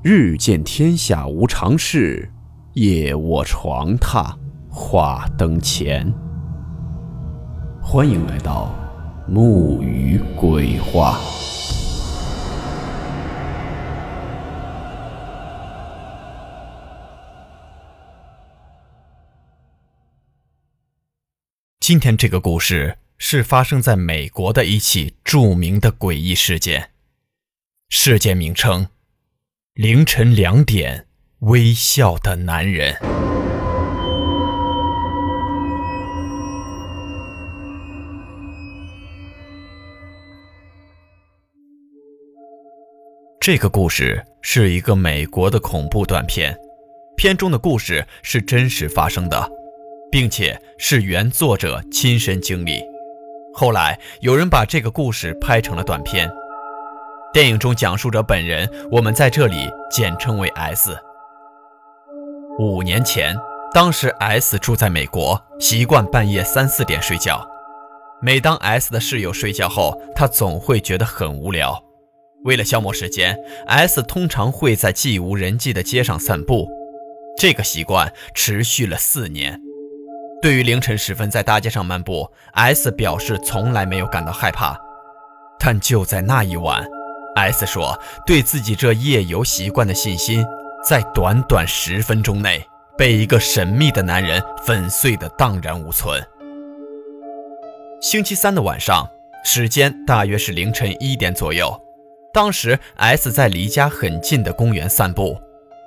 日见天下无常事，夜卧床榻话灯前。欢迎来到木鱼鬼话。今天这个故事是发生在美国的一起著名的诡异事件，事件名称。凌晨两点，微笑的男人。这个故事是一个美国的恐怖短片，片中的故事是真实发生的，并且是原作者亲身经历。后来有人把这个故事拍成了短片。电影中讲述者本人，我们在这里简称为 S。五年前，当时 S 住在美国，习惯半夜三四点睡觉。每当 S 的室友睡觉后，他总会觉得很无聊。为了消磨时间，S 通常会在既无人迹的街上散步。这个习惯持续了四年。对于凌晨时分在大街上漫步，S 表示从来没有感到害怕。但就在那一晚，S 说：“对自己这夜游习惯的信心，在短短十分钟内被一个神秘的男人粉碎得荡然无存。”星期三的晚上，时间大约是凌晨一点左右。当时 S 在离家很近的公园散步。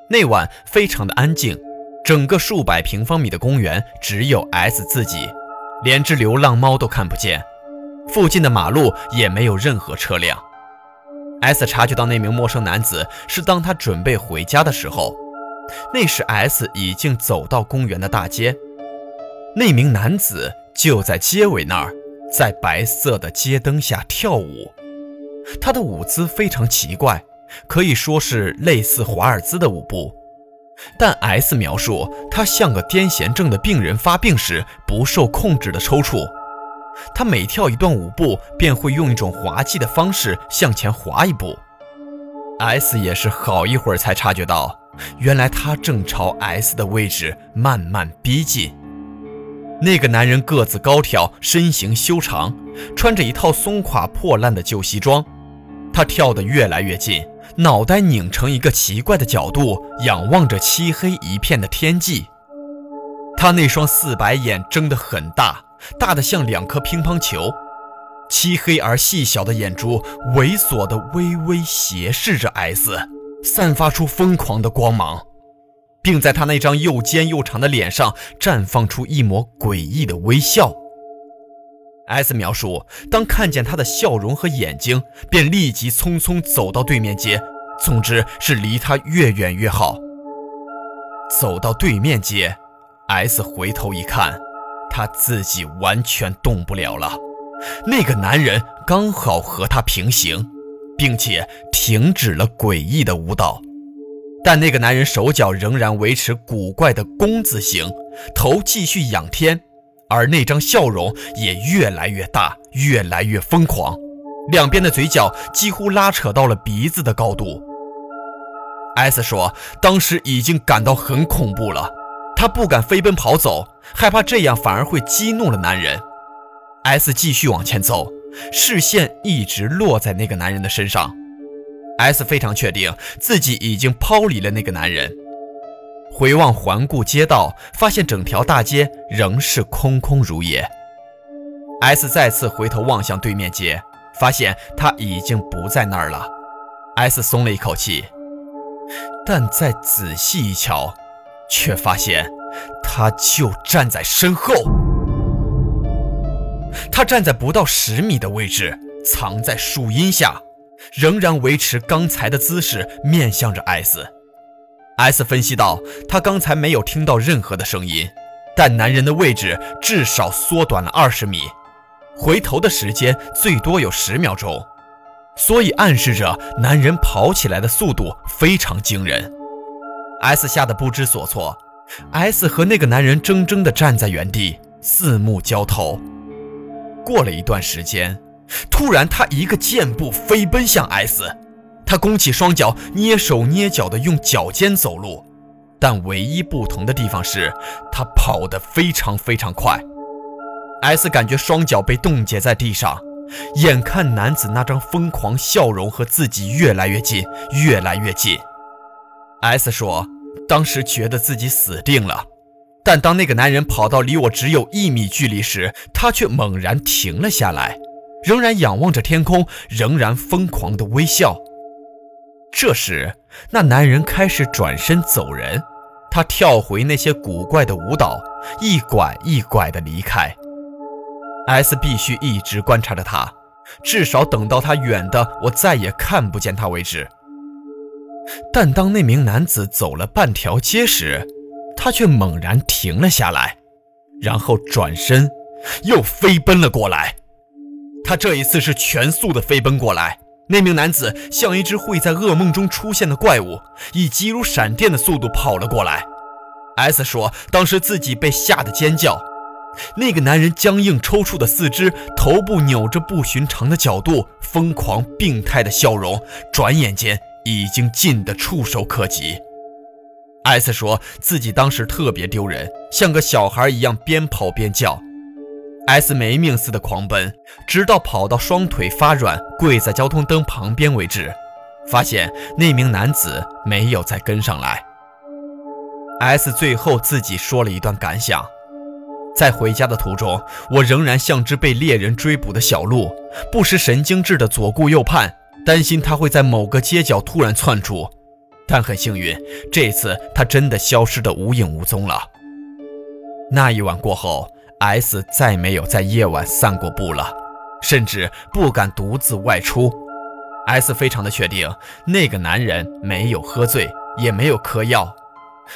那晚非常的安静，整个数百平方米的公园只有 S 自己，连只流浪猫都看不见。附近的马路也没有任何车辆。S 察觉到那名陌生男子是当他准备回家的时候，那时 S 已经走到公园的大街，那名男子就在街尾那儿，在白色的街灯下跳舞，他的舞姿非常奇怪，可以说是类似华尔兹的舞步，但 S 描述他像个癫痫症的病人发病时不受控制的抽搐。他每跳一段舞步，便会用一种滑稽的方式向前滑一步。S 也是好一会儿才察觉到，原来他正朝 S 的位置慢慢逼近。那个男人个子高挑，身形修长，穿着一套松垮破烂的旧西装。他跳得越来越近，脑袋拧成一个奇怪的角度，仰望着漆黑一片的天际。他那双四白眼睁得很大。大的像两颗乒乓球，漆黑而细小的眼珠猥琐地微微斜视着 S，散发出疯狂的光芒，并在他那张又尖又长的脸上绽放出一抹诡异的微笑。S 描述，当看见他的笑容和眼睛，便立即匆匆走到对面街，总之是离他越远越好。走到对面街，S 回头一看。他自己完全动不了了，那个男人刚好和他平行，并且停止了诡异的舞蹈，但那个男人手脚仍然维持古怪的弓字形，头继续仰天，而那张笑容也越来越大，越来越疯狂，两边的嘴角几乎拉扯到了鼻子的高度。S 说，当时已经感到很恐怖了。他不敢飞奔跑走，害怕这样反而会激怒了男人。S 继续往前走，视线一直落在那个男人的身上。S 非常确定自己已经抛离了那个男人。回望环顾街道，发现整条大街仍是空空如也。S 再次回头望向对面街，发现他已经不在那儿了。S 松了一口气，但再仔细一瞧。却发现，他就站在身后。他站在不到十米的位置，藏在树荫下，仍然维持刚才的姿势，面向着 S。S 分析道：“他刚才没有听到任何的声音，但男人的位置至少缩短了二十米，回头的时间最多有十秒钟，所以暗示着男人跑起来的速度非常惊人。” S 吓得不知所措，S 和那个男人怔怔地站在原地，四目交投。过了一段时间，突然他一个箭步飞奔向 S，他弓起双脚，蹑手蹑脚地用脚尖走路，但唯一不同的地方是，他跑得非常非常快。S 感觉双脚被冻结在地上，眼看男子那张疯狂笑容和自己越来越近，越来越近。S 说，当时觉得自己死定了。但当那个男人跑到离我只有一米距离时，他却猛然停了下来，仍然仰望着天空，仍然疯狂地微笑。这时，那男人开始转身走人，他跳回那些古怪的舞蹈，一拐一拐地离开。S 必须一直观察着他，至少等到他远的我再也看不见他为止。但当那名男子走了半条街时，他却猛然停了下来，然后转身，又飞奔了过来。他这一次是全速的飞奔过来。那名男子像一只会在噩梦中出现的怪物，以急如闪电的速度跑了过来。S 说，当时自己被吓得尖叫。那个男人僵硬抽搐的四肢，头部扭着不寻常的角度，疯狂病态的笑容，转眼间已经近得触手可及。S 说自己当时特别丢人，像个小孩一样边跑边叫。S 没命似的狂奔，直到跑到双腿发软、跪在交通灯旁边为止，发现那名男子没有再跟上来。S 最后自己说了一段感想：在回家的途中，我仍然像只被猎人追捕的小鹿，不失神经质的左顾右盼，担心他会在某个街角突然窜出。但很幸运，这次他真的消失得无影无踪了。那一晚过后，S 再没有在夜晚散过步了，甚至不敢独自外出。S 非常的确定，那个男人没有喝醉，也没有嗑药。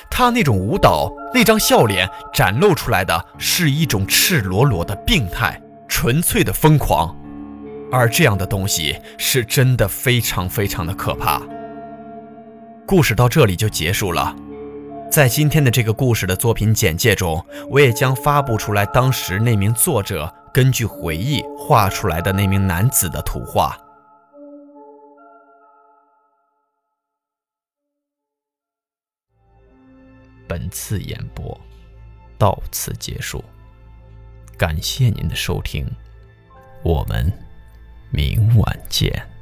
他那种舞蹈，那张笑脸，展露出来的是一种赤裸裸的病态，纯粹的疯狂。而这样的东西是真的非常非常的可怕。故事到这里就结束了。在今天的这个故事的作品简介中，我也将发布出来当时那名作者根据回忆画出来的那名男子的图画。本次演播到此结束，感谢您的收听，我们明晚见。